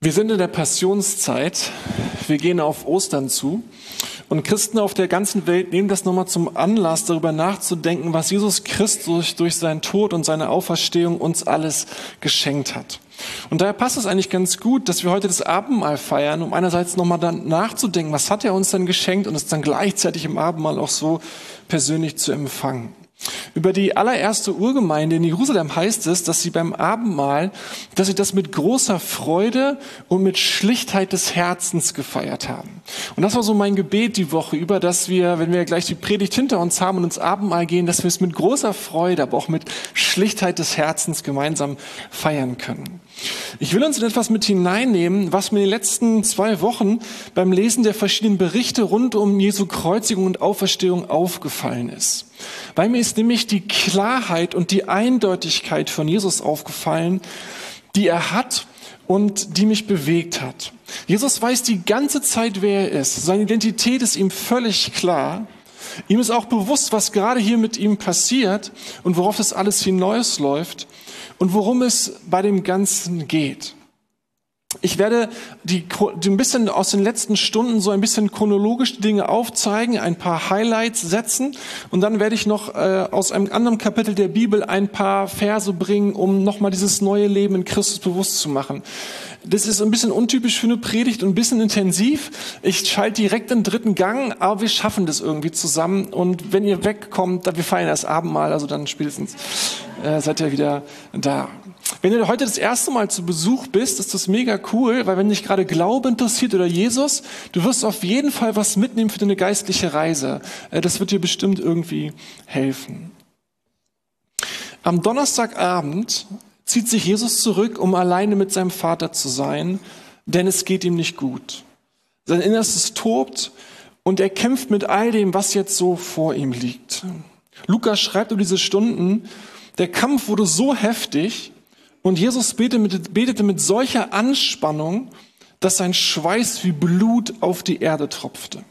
Wir sind in der Passionszeit. Wir gehen auf Ostern zu. Und Christen auf der ganzen Welt nehmen das nochmal zum Anlass, darüber nachzudenken, was Jesus Christus durch seinen Tod und seine Auferstehung uns alles geschenkt hat. Und daher passt es eigentlich ganz gut, dass wir heute das Abendmahl feiern, um einerseits nochmal dann nachzudenken, was hat er uns dann geschenkt und es dann gleichzeitig im Abendmahl auch so persönlich zu empfangen. Über die allererste Urgemeinde in Jerusalem heißt es, dass sie beim Abendmahl, dass sie das mit großer Freude und mit Schlichtheit des Herzens gefeiert haben. Und das war so mein Gebet die Woche über, dass wir, wenn wir gleich die Predigt hinter uns haben und ins Abendmahl gehen, dass wir es mit großer Freude, aber auch mit Schlichtheit des Herzens gemeinsam feiern können. Ich will uns in etwas mit hineinnehmen, was mir in den letzten zwei Wochen beim Lesen der verschiedenen Berichte rund um Jesu Kreuzigung und Auferstehung aufgefallen ist. Weil mir ist nämlich die Klarheit und die Eindeutigkeit von Jesus aufgefallen, die er hat und die mich bewegt hat. Jesus weiß die ganze Zeit, wer er ist. Seine Identität ist ihm völlig klar. Ihm ist auch bewusst, was gerade hier mit ihm passiert und worauf das alles hinausläuft und worum es bei dem Ganzen geht. Ich werde die, die ein bisschen aus den letzten Stunden so ein bisschen chronologisch Dinge aufzeigen, ein paar Highlights setzen und dann werde ich noch äh, aus einem anderen Kapitel der Bibel ein paar Verse bringen, um nochmal dieses neue Leben in Christus bewusst zu machen. Das ist ein bisschen untypisch für eine Predigt und ein bisschen intensiv. Ich schalte direkt den dritten Gang, aber wir schaffen das irgendwie zusammen. Und wenn ihr wegkommt, wir feiern das Abendmahl, also dann spätestens äh, seid ihr wieder da. Wenn du heute das erste Mal zu Besuch bist, ist das mega cool, weil wenn dich gerade Glaube interessiert oder Jesus, du wirst auf jeden Fall was mitnehmen für deine geistliche Reise. Äh, das wird dir bestimmt irgendwie helfen. Am Donnerstagabend zieht sich Jesus zurück, um alleine mit seinem Vater zu sein, denn es geht ihm nicht gut. Sein Innerstes tobt und er kämpft mit all dem, was jetzt so vor ihm liegt. Lukas schreibt über diese Stunden, der Kampf wurde so heftig und Jesus betete mit solcher Anspannung, dass sein Schweiß wie Blut auf die Erde tropfte.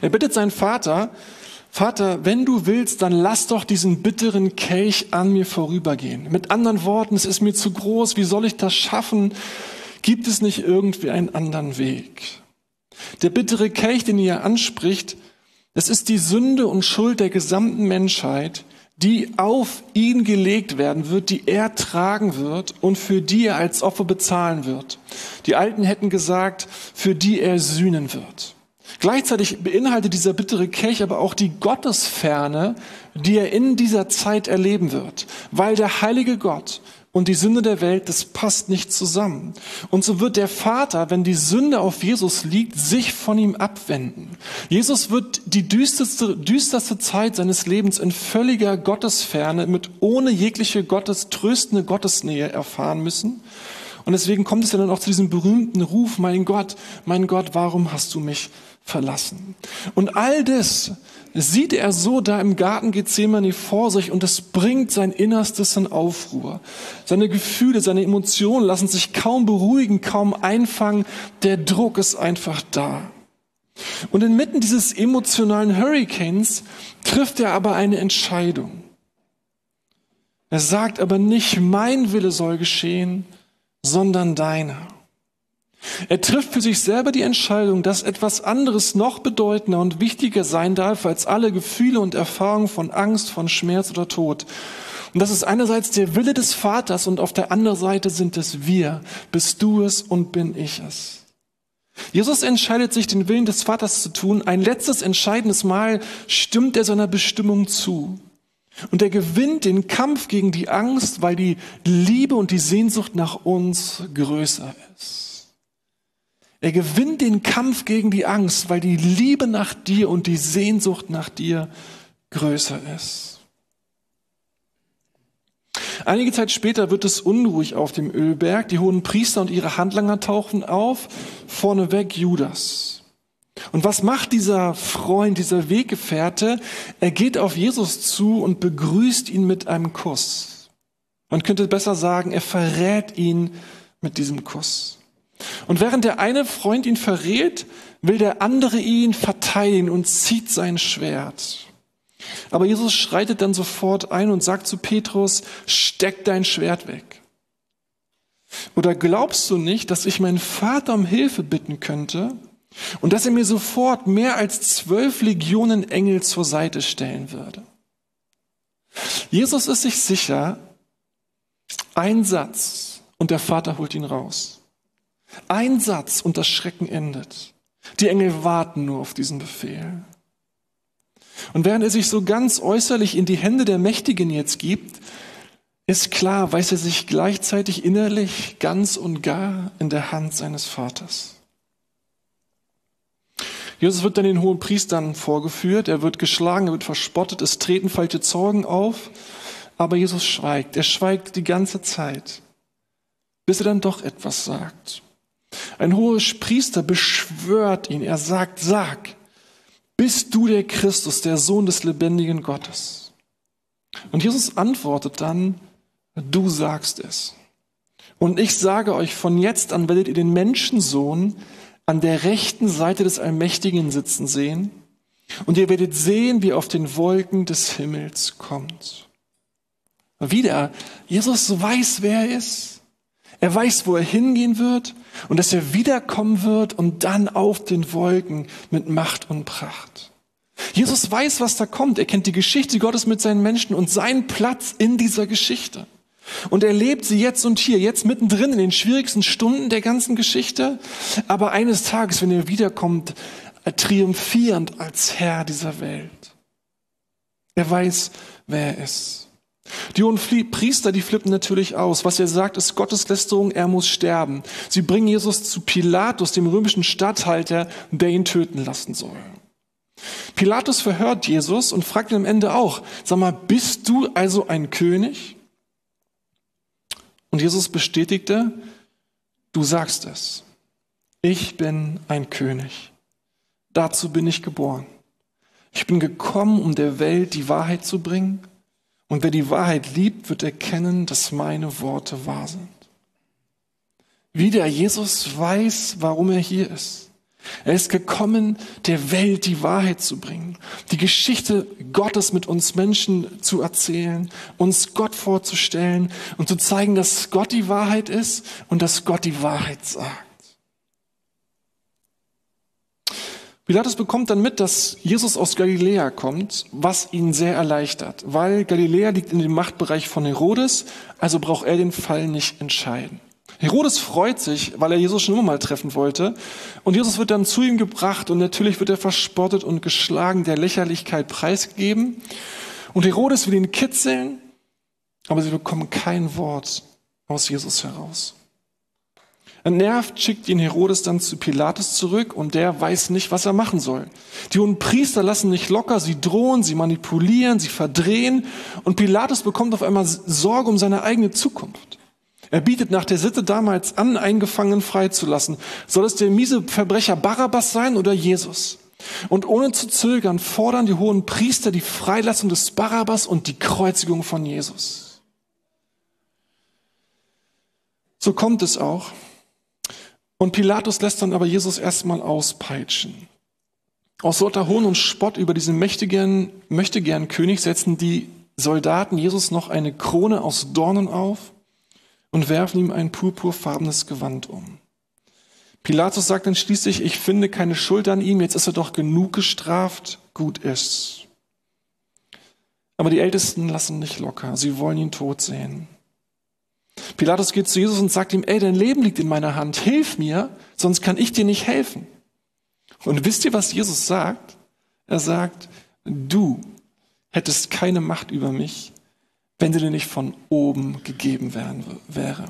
Er bittet seinen Vater, Vater, wenn du willst, dann lass doch diesen bitteren Kelch an mir vorübergehen. Mit anderen Worten, es ist mir zu groß, wie soll ich das schaffen? Gibt es nicht irgendwie einen anderen Weg? Der bittere Kelch, den ihr anspricht, das ist die Sünde und Schuld der gesamten Menschheit, die auf ihn gelegt werden wird, die er tragen wird und für die er als Opfer bezahlen wird. Die Alten hätten gesagt, für die er sühnen wird. Gleichzeitig beinhaltet dieser bittere Kelch aber auch die Gottesferne, die er in dieser Zeit erleben wird, weil der heilige Gott und die Sünde der Welt, das passt nicht zusammen. Und so wird der Vater, wenn die Sünde auf Jesus liegt, sich von ihm abwenden. Jesus wird die düsterste, düsterste Zeit seines Lebens in völliger Gottesferne mit ohne jegliche Gottes, tröstende Gottesnähe erfahren müssen. Und deswegen kommt es ja dann auch zu diesem berühmten Ruf, mein Gott, mein Gott, warum hast du mich verlassen. Und all das sieht er so da im Garten Gethsemane vor sich und es bringt sein Innerstes in Aufruhr. Seine Gefühle, seine Emotionen lassen sich kaum beruhigen, kaum einfangen. Der Druck ist einfach da. Und inmitten dieses emotionalen Hurricanes trifft er aber eine Entscheidung. Er sagt aber nicht, mein Wille soll geschehen, sondern deiner. Er trifft für sich selber die Entscheidung, dass etwas anderes noch bedeutender und wichtiger sein darf als alle Gefühle und Erfahrungen von Angst, von Schmerz oder Tod. Und das ist einerseits der Wille des Vaters und auf der anderen Seite sind es wir. Bist du es und bin ich es. Jesus entscheidet sich, den Willen des Vaters zu tun. Ein letztes entscheidendes Mal stimmt er seiner Bestimmung zu. Und er gewinnt den Kampf gegen die Angst, weil die Liebe und die Sehnsucht nach uns größer ist. Er gewinnt den Kampf gegen die Angst, weil die Liebe nach dir und die Sehnsucht nach dir größer ist. Einige Zeit später wird es unruhig auf dem Ölberg. Die hohen Priester und ihre Handlanger tauchen auf, vorneweg Judas. Und was macht dieser Freund, dieser Weggefährte? Er geht auf Jesus zu und begrüßt ihn mit einem Kuss. Man könnte besser sagen, er verrät ihn mit diesem Kuss. Und während der eine Freund ihn verrät, will der andere ihn verteidigen und zieht sein Schwert. Aber Jesus schreitet dann sofort ein und sagt zu Petrus, steck dein Schwert weg. Oder glaubst du nicht, dass ich meinen Vater um Hilfe bitten könnte und dass er mir sofort mehr als zwölf Legionen Engel zur Seite stellen würde? Jesus ist sich sicher, ein Satz und der Vater holt ihn raus. Ein Satz und das Schrecken endet. Die Engel warten nur auf diesen Befehl. Und während er sich so ganz äußerlich in die Hände der Mächtigen jetzt gibt, ist klar, weiß er sich gleichzeitig innerlich ganz und gar in der Hand seines Vaters. Jesus wird dann den hohen Priestern vorgeführt, er wird geschlagen, er wird verspottet, es treten falsche Zeugen auf, aber Jesus schweigt, er schweigt die ganze Zeit, bis er dann doch etwas sagt. Ein hoher Priester beschwört ihn, er sagt, sag, bist du der Christus, der Sohn des lebendigen Gottes? Und Jesus antwortet dann, du sagst es. Und ich sage euch, von jetzt an werdet ihr den Menschensohn an der rechten Seite des Allmächtigen sitzen sehen, und ihr werdet sehen, wie er auf den Wolken des Himmels kommt. Wieder, Jesus weiß, wer er ist. Er weiß, wo er hingehen wird und dass er wiederkommen wird und dann auf den Wolken mit Macht und Pracht. Jesus weiß, was da kommt. Er kennt die Geschichte Gottes mit seinen Menschen und seinen Platz in dieser Geschichte. Und er lebt sie jetzt und hier, jetzt mittendrin in den schwierigsten Stunden der ganzen Geschichte. Aber eines Tages, wenn er wiederkommt, triumphierend als Herr dieser Welt. Er weiß, wer er ist. Die hohen Priester, die flippen natürlich aus. Was er sagt, ist Gotteslästerung, er muss sterben. Sie bringen Jesus zu Pilatus, dem römischen Statthalter, der ihn töten lassen soll. Pilatus verhört Jesus und fragt ihn am Ende auch, sag mal, bist du also ein König? Und Jesus bestätigte, du sagst es. Ich bin ein König. Dazu bin ich geboren. Ich bin gekommen, um der Welt die Wahrheit zu bringen und wer die Wahrheit liebt, wird erkennen, dass meine Worte wahr sind. Wieder, Jesus weiß, warum er hier ist. Er ist gekommen, der Welt die Wahrheit zu bringen, die Geschichte Gottes mit uns Menschen zu erzählen, uns Gott vorzustellen und zu zeigen, dass Gott die Wahrheit ist und dass Gott die Wahrheit sagt. Pilatus bekommt dann mit, dass Jesus aus Galiläa kommt, was ihn sehr erleichtert, weil Galiläa liegt in dem Machtbereich von Herodes, also braucht er den Fall nicht entscheiden. Herodes freut sich, weil er Jesus schon immer mal treffen wollte. Und Jesus wird dann zu ihm gebracht und natürlich wird er verspottet und geschlagen, der Lächerlichkeit preisgegeben. Und Herodes will ihn kitzeln, aber sie bekommen kein Wort aus Jesus heraus. Entnervt schickt ihn Herodes dann zu Pilatus zurück und der weiß nicht, was er machen soll. Die hohen Priester lassen nicht locker, sie drohen, sie manipulieren, sie verdrehen und Pilatus bekommt auf einmal Sorge um seine eigene Zukunft. Er bietet nach der Sitte damals an, einen Gefangenen freizulassen. Soll es der miese Verbrecher Barabbas sein oder Jesus? Und ohne zu zögern fordern die hohen Priester die Freilassung des Barabbas und die Kreuzigung von Jesus. So kommt es auch, und Pilatus lässt dann aber Jesus erstmal auspeitschen. Aus lauter Hohn und Spott über diesen mächtigen, möchtegern König setzen die Soldaten Jesus noch eine Krone aus Dornen auf und werfen ihm ein purpurfarbenes Gewand um. Pilatus sagt dann schließlich, ich finde keine Schuld an ihm, jetzt ist er doch genug gestraft, gut ist's. Aber die Ältesten lassen nicht locker, sie wollen ihn tot sehen. Pilatus geht zu Jesus und sagt ihm, ey, dein Leben liegt in meiner Hand, hilf mir, sonst kann ich dir nicht helfen. Und wisst ihr, was Jesus sagt? Er sagt, du hättest keine Macht über mich, wenn sie dir nicht von oben gegeben wäre.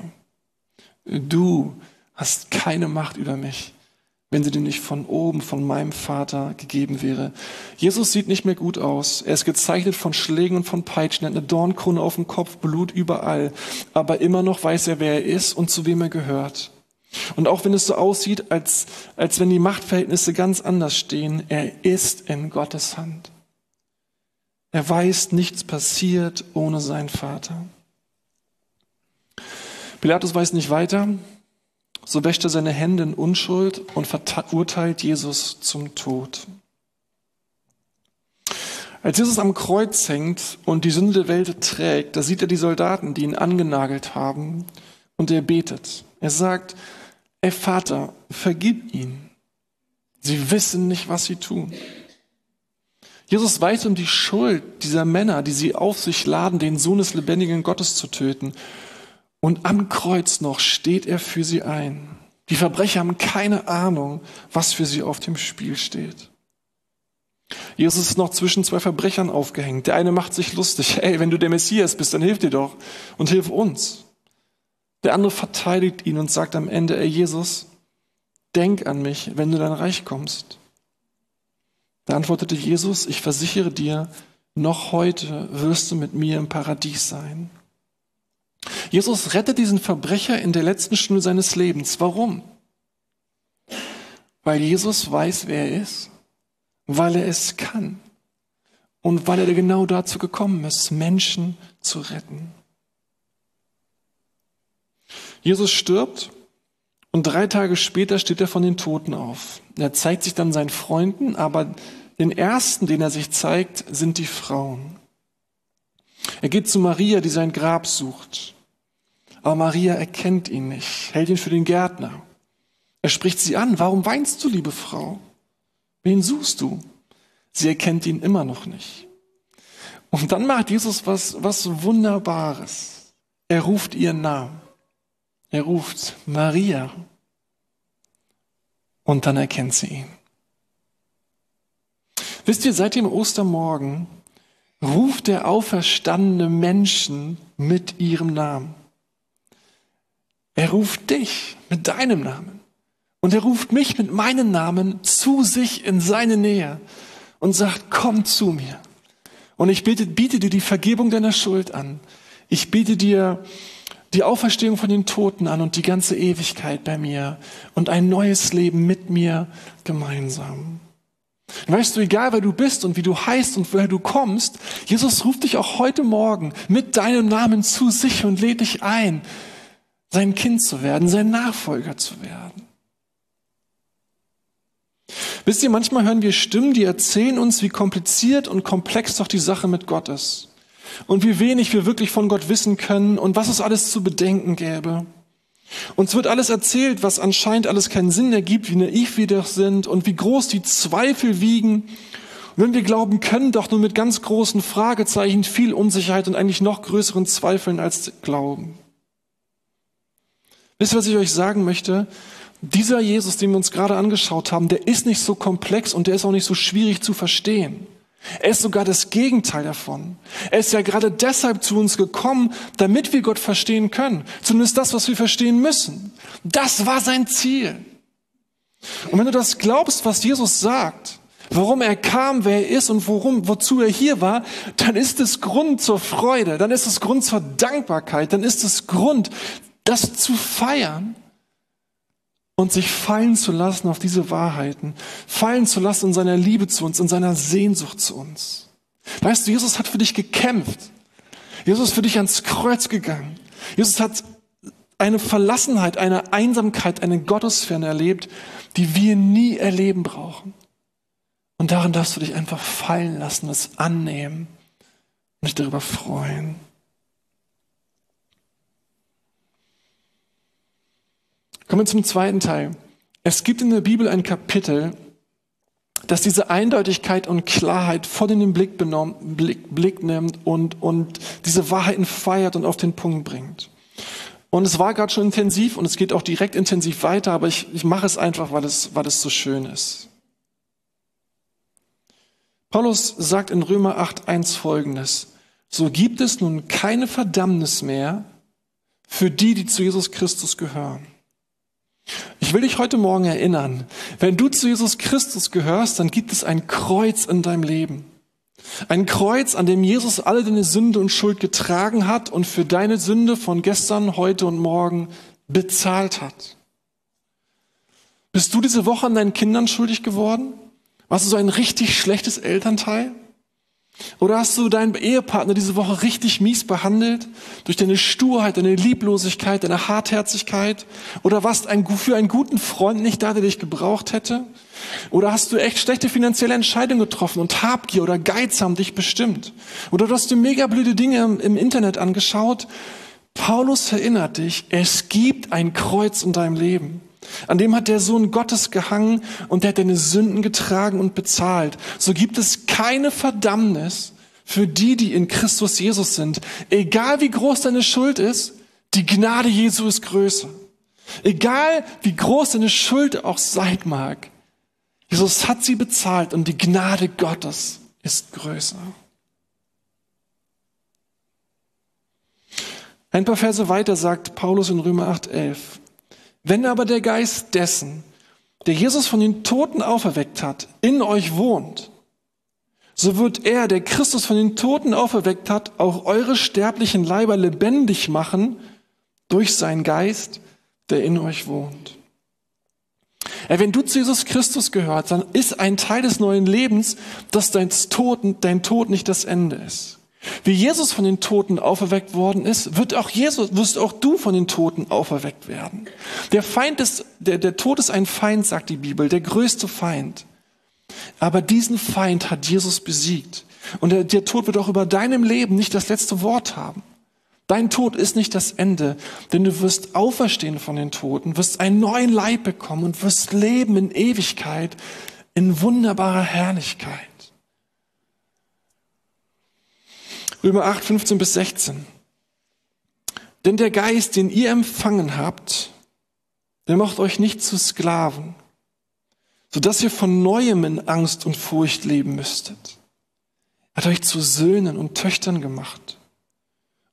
Du hast keine Macht über mich, wenn sie dir nicht von oben, von meinem Vater gegeben wäre. Jesus sieht nicht mehr gut aus. Er ist gezeichnet von Schlägen und von Peitschen. Er hat eine Dornkrone auf dem Kopf, Blut überall. Aber immer noch weiß er, wer er ist und zu wem er gehört. Und auch wenn es so aussieht, als, als wenn die Machtverhältnisse ganz anders stehen, er ist in Gottes Hand. Er weiß, nichts passiert ohne seinen Vater. Pilatus weiß nicht weiter. So wäscht er seine Hände in Unschuld und verurteilt Jesus zum Tod. Als Jesus am Kreuz hängt und die Sünde der Welt trägt, da sieht er die Soldaten, die ihn angenagelt haben und er betet. Er sagt, ey Vater, vergib ihnen. Sie wissen nicht, was sie tun. Jesus weiß um die Schuld dieser Männer, die sie auf sich laden, den Sohn des lebendigen Gottes zu töten. Und am Kreuz noch steht er für sie ein. Die Verbrecher haben keine Ahnung, was für sie auf dem Spiel steht. Jesus ist noch zwischen zwei Verbrechern aufgehängt. Der eine macht sich lustig. Ey, wenn du der Messias bist, dann hilf dir doch und hilf uns. Der andere verteidigt ihn und sagt am Ende, ey Jesus, denk an mich, wenn du dein Reich kommst. Da antwortete Jesus, ich versichere dir, noch heute wirst du mit mir im Paradies sein. Jesus rettet diesen Verbrecher in der letzten Stunde seines Lebens. Warum? Weil Jesus weiß, wer er ist, weil er es kann und weil er genau dazu gekommen ist, Menschen zu retten. Jesus stirbt und drei Tage später steht er von den Toten auf. Er zeigt sich dann seinen Freunden, aber den ersten, den er sich zeigt, sind die Frauen. Er geht zu Maria, die sein Grab sucht. Aber Maria erkennt ihn nicht, hält ihn für den Gärtner. Er spricht sie an. Warum weinst du, liebe Frau? Wen suchst du? Sie erkennt ihn immer noch nicht. Und dann macht Jesus was, was Wunderbares. Er ruft ihren Namen. Er ruft Maria. Und dann erkennt sie ihn. Wisst ihr, seit dem Ostermorgen ruft der auferstandene Menschen mit ihrem Namen. Er ruft dich mit deinem Namen. Und er ruft mich mit meinem Namen zu sich in seine Nähe und sagt, komm zu mir. Und ich biete, biete dir die Vergebung deiner Schuld an. Ich biete dir die Auferstehung von den Toten an und die ganze Ewigkeit bei mir und ein neues Leben mit mir gemeinsam. Weißt du, egal wer du bist und wie du heißt und woher du kommst, Jesus ruft dich auch heute Morgen mit deinem Namen zu sich und lädt dich ein, sein Kind zu werden, sein Nachfolger zu werden. Wisst ihr, manchmal hören wir Stimmen, die erzählen uns, wie kompliziert und komplex doch die Sache mit Gott ist. Und wie wenig wir wirklich von Gott wissen können und was es alles zu bedenken gäbe. Uns wird alles erzählt, was anscheinend alles keinen Sinn ergibt, wie naiv wir doch sind und wie groß die Zweifel wiegen. Und wenn wir glauben können, doch nur mit ganz großen Fragezeichen, viel Unsicherheit und eigentlich noch größeren Zweifeln als Glauben. Wisst ihr, was ich euch sagen möchte? Dieser Jesus, den wir uns gerade angeschaut haben, der ist nicht so komplex und der ist auch nicht so schwierig zu verstehen. Er ist sogar das Gegenteil davon. Er ist ja gerade deshalb zu uns gekommen, damit wir Gott verstehen können. Zumindest das, was wir verstehen müssen. Das war sein Ziel. Und wenn du das glaubst, was Jesus sagt, warum er kam, wer er ist und worum, wozu er hier war, dann ist es Grund zur Freude, dann ist es Grund zur Dankbarkeit, dann ist es Grund, das zu feiern und sich fallen zu lassen auf diese Wahrheiten, fallen zu lassen in seiner Liebe zu uns, in seiner Sehnsucht zu uns. Weißt du, Jesus hat für dich gekämpft. Jesus ist für dich ans Kreuz gegangen. Jesus hat eine Verlassenheit, eine Einsamkeit, eine Gottesferne erlebt, die wir nie erleben brauchen. Und darin darfst du dich einfach fallen lassen, es annehmen und dich darüber freuen. Kommen wir zum zweiten Teil. Es gibt in der Bibel ein Kapitel, das diese Eindeutigkeit und Klarheit voll in den Blick, benommen, Blick, Blick nimmt und, und diese Wahrheiten feiert und auf den Punkt bringt. Und es war gerade schon intensiv und es geht auch direkt intensiv weiter, aber ich, ich mache es einfach, weil es, weil es so schön ist. Paulus sagt in Römer 8.1 folgendes. So gibt es nun keine Verdammnis mehr für die, die zu Jesus Christus gehören. Ich will dich heute Morgen erinnern, wenn du zu Jesus Christus gehörst, dann gibt es ein Kreuz in deinem Leben. Ein Kreuz, an dem Jesus alle deine Sünde und Schuld getragen hat und für deine Sünde von gestern, heute und morgen bezahlt hat. Bist du diese Woche an deinen Kindern schuldig geworden? Warst du so ein richtig schlechtes Elternteil? Oder hast du deinen Ehepartner diese Woche richtig mies behandelt? Durch deine Sturheit, deine Lieblosigkeit, deine Hartherzigkeit? Oder warst ein, für einen guten Freund nicht da, der dich gebraucht hätte? Oder hast du echt schlechte finanzielle Entscheidungen getroffen und Habgier oder Geiz haben dich bestimmt? Oder du hast dir mega blöde Dinge im, im Internet angeschaut, Paulus erinnert dich, es gibt ein Kreuz in deinem Leben. An dem hat der Sohn Gottes gehangen und der hat deine Sünden getragen und bezahlt. So gibt es keine Verdammnis für die, die in Christus Jesus sind. Egal wie groß deine Schuld ist, die Gnade Jesu ist größer. Egal wie groß deine Schuld auch sein mag, Jesus hat sie bezahlt und die Gnade Gottes ist größer. Ein paar Verse weiter sagt Paulus in Römer 8,11. Wenn aber der Geist dessen, der Jesus von den Toten auferweckt hat, in euch wohnt, so wird er, der Christus von den Toten auferweckt hat, auch eure sterblichen Leiber lebendig machen durch seinen Geist, der in euch wohnt. Wenn du zu Jesus Christus gehörst, dann ist ein Teil des neuen Lebens, dass dein Tod, dein Tod nicht das Ende ist. Wie Jesus von den Toten auferweckt worden ist, wird auch Jesus, wirst auch du von den Toten auferweckt werden. Der Feind ist, der, der Tod ist ein Feind, sagt die Bibel, der größte Feind. Aber diesen Feind hat Jesus besiegt. Und der, der Tod wird auch über deinem Leben nicht das letzte Wort haben. Dein Tod ist nicht das Ende, denn du wirst auferstehen von den Toten, wirst einen neuen Leib bekommen und wirst leben in Ewigkeit, in wunderbarer Herrlichkeit. Römer 8, 15 bis 16. Denn der Geist, den ihr empfangen habt, der macht euch nicht zu Sklaven, sodass ihr von neuem in Angst und Furcht leben müsstet. Er hat euch zu Söhnen und Töchtern gemacht.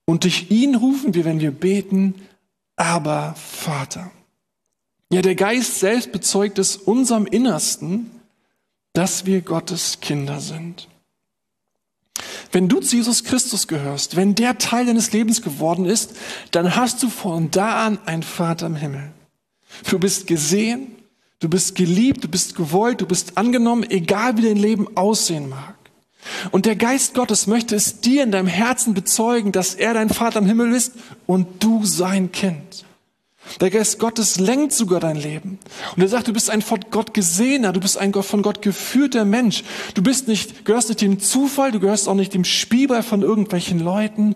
Und durch ihn rufen wir, wenn wir beten, aber Vater. Ja, der Geist selbst bezeugt es unserem Innersten, dass wir Gottes Kinder sind. Wenn du zu Jesus Christus gehörst, wenn der Teil deines Lebens geworden ist, dann hast du von da an einen Vater im Himmel. Du bist gesehen, du bist geliebt, du bist gewollt, du bist angenommen, egal wie dein Leben aussehen mag. Und der Geist Gottes möchte es dir in deinem Herzen bezeugen, dass er dein Vater im Himmel ist und du sein Kind. Der Geist Gottes lenkt sogar dein Leben. Und er sagt, du bist ein von Gott gesehener, du bist ein von Gott geführter Mensch. Du bist nicht, gehörst nicht dem Zufall, du gehörst auch nicht dem Spielball von irgendwelchen Leuten,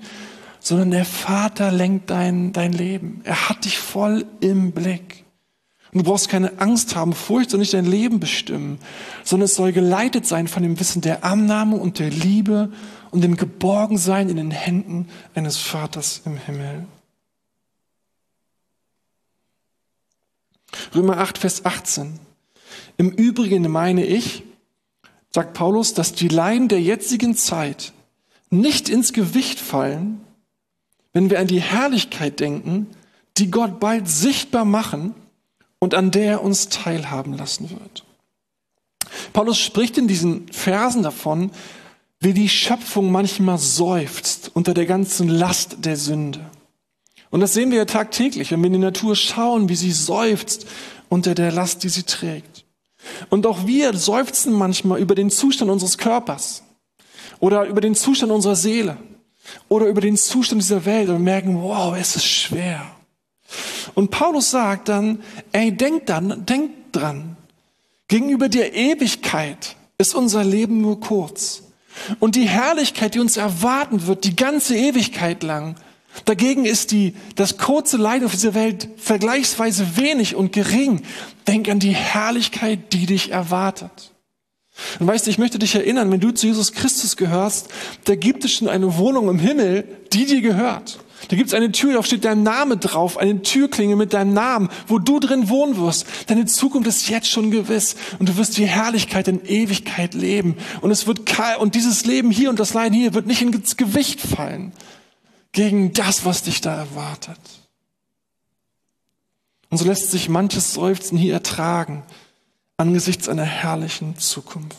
sondern der Vater lenkt dein, dein Leben. Er hat dich voll im Blick. Und du brauchst keine Angst haben, Furcht soll nicht dein Leben bestimmen, sondern es soll geleitet sein von dem Wissen der Annahme und der Liebe und dem Geborgensein in den Händen eines Vaters im Himmel. Römer 8, Vers 18. Im Übrigen meine ich, sagt Paulus, dass die Leiden der jetzigen Zeit nicht ins Gewicht fallen, wenn wir an die Herrlichkeit denken, die Gott bald sichtbar machen und an der er uns teilhaben lassen wird. Paulus spricht in diesen Versen davon, wie die Schöpfung manchmal seufzt unter der ganzen Last der Sünde. Und das sehen wir ja tagtäglich, wenn wir in die Natur schauen, wie sie seufzt unter der Last, die sie trägt. Und auch wir seufzen manchmal über den Zustand unseres Körpers oder über den Zustand unserer Seele oder über den Zustand dieser Welt und merken, wow, es ist schwer. Und Paulus sagt dann, ey, denk dann, denk dran. Gegenüber der Ewigkeit ist unser Leben nur kurz. Und die Herrlichkeit, die uns erwarten wird, die ganze Ewigkeit lang, dagegen ist die, das kurze Leid auf dieser Welt vergleichsweise wenig und gering. Denk an die Herrlichkeit, die dich erwartet. Und weißt du, ich möchte dich erinnern, wenn du zu Jesus Christus gehörst, da gibt es schon eine Wohnung im Himmel, die dir gehört. Da gibt es eine Tür, da steht dein Name drauf, eine Türklinge mit deinem Namen, wo du drin wohnen wirst. Deine Zukunft ist jetzt schon gewiss und du wirst die Herrlichkeit in Ewigkeit leben. Und es wird und dieses Leben hier und das Leiden hier wird nicht ins Gewicht fallen gegen das, was dich da erwartet. Und so lässt sich manches Seufzen hier ertragen angesichts einer herrlichen Zukunft.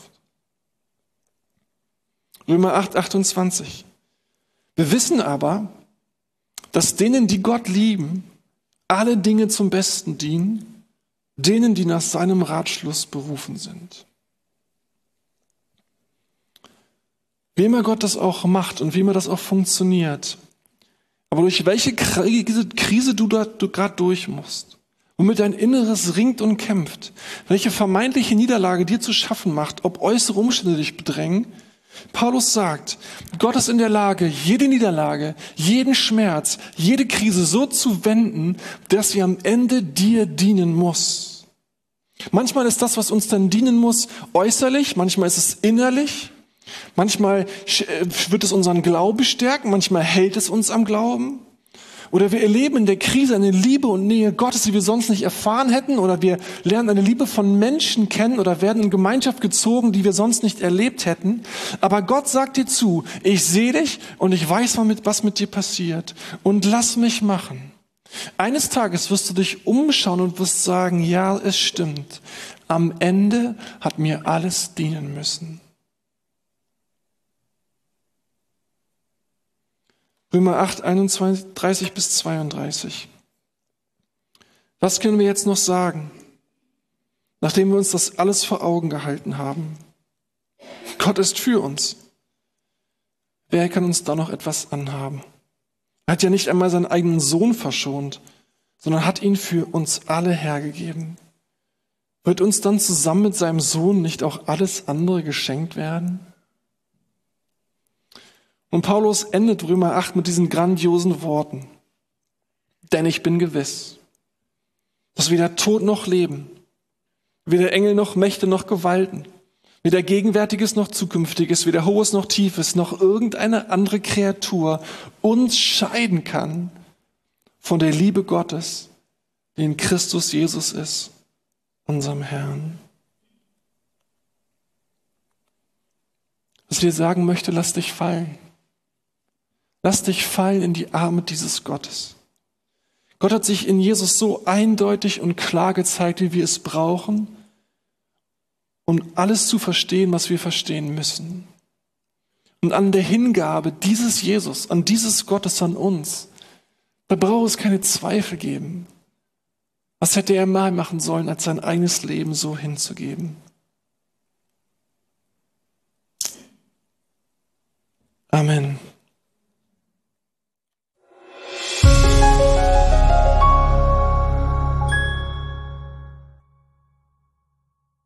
Römer 8, 28. Wir wissen aber, dass denen, die Gott lieben, alle Dinge zum Besten dienen, denen, die nach seinem Ratschluss berufen sind. Wie immer Gott das auch macht und wie immer das auch funktioniert, aber durch welche Krise du, du gerade durch musst, womit dein Inneres ringt und kämpft, welche vermeintliche Niederlage dir zu schaffen macht, ob äußere Umstände dich bedrängen, Paulus sagt, Gott ist in der Lage, jede Niederlage, jeden Schmerz, jede Krise so zu wenden, dass sie am Ende dir dienen muss. Manchmal ist das, was uns dann dienen muss, äußerlich, manchmal ist es innerlich, manchmal äh, wird es unseren Glauben stärken, manchmal hält es uns am Glauben. Oder wir erleben in der Krise eine Liebe und Nähe Gottes, die wir sonst nicht erfahren hätten. Oder wir lernen eine Liebe von Menschen kennen oder werden in Gemeinschaft gezogen, die wir sonst nicht erlebt hätten. Aber Gott sagt dir zu, ich sehe dich und ich weiß, was mit dir passiert. Und lass mich machen. Eines Tages wirst du dich umschauen und wirst sagen, ja, es stimmt. Am Ende hat mir alles dienen müssen. Römer 8, 31 bis 32. Was können wir jetzt noch sagen, nachdem wir uns das alles vor Augen gehalten haben? Gott ist für uns. Wer kann uns da noch etwas anhaben? Er hat ja nicht einmal seinen eigenen Sohn verschont, sondern hat ihn für uns alle hergegeben. Wird uns dann zusammen mit seinem Sohn nicht auch alles andere geschenkt werden? Und Paulus endet Römer 8 mit diesen grandiosen Worten. Denn ich bin gewiss, dass weder Tod noch Leben, weder Engel noch Mächte noch Gewalten, weder Gegenwärtiges noch Zukünftiges, weder Hohes noch Tiefes, noch irgendeine andere Kreatur uns scheiden kann von der Liebe Gottes, die in Christus Jesus ist, unserem Herrn. Was ich dir sagen möchte, lass dich fallen. Lass dich fallen in die Arme dieses Gottes. Gott hat sich in Jesus so eindeutig und klar gezeigt, wie wir es brauchen, um alles zu verstehen, was wir verstehen müssen. Und an der Hingabe dieses Jesus, an dieses Gottes, an uns, da braucht es keine Zweifel geben. Was hätte er mal machen sollen, als sein eigenes Leben so hinzugeben? Amen.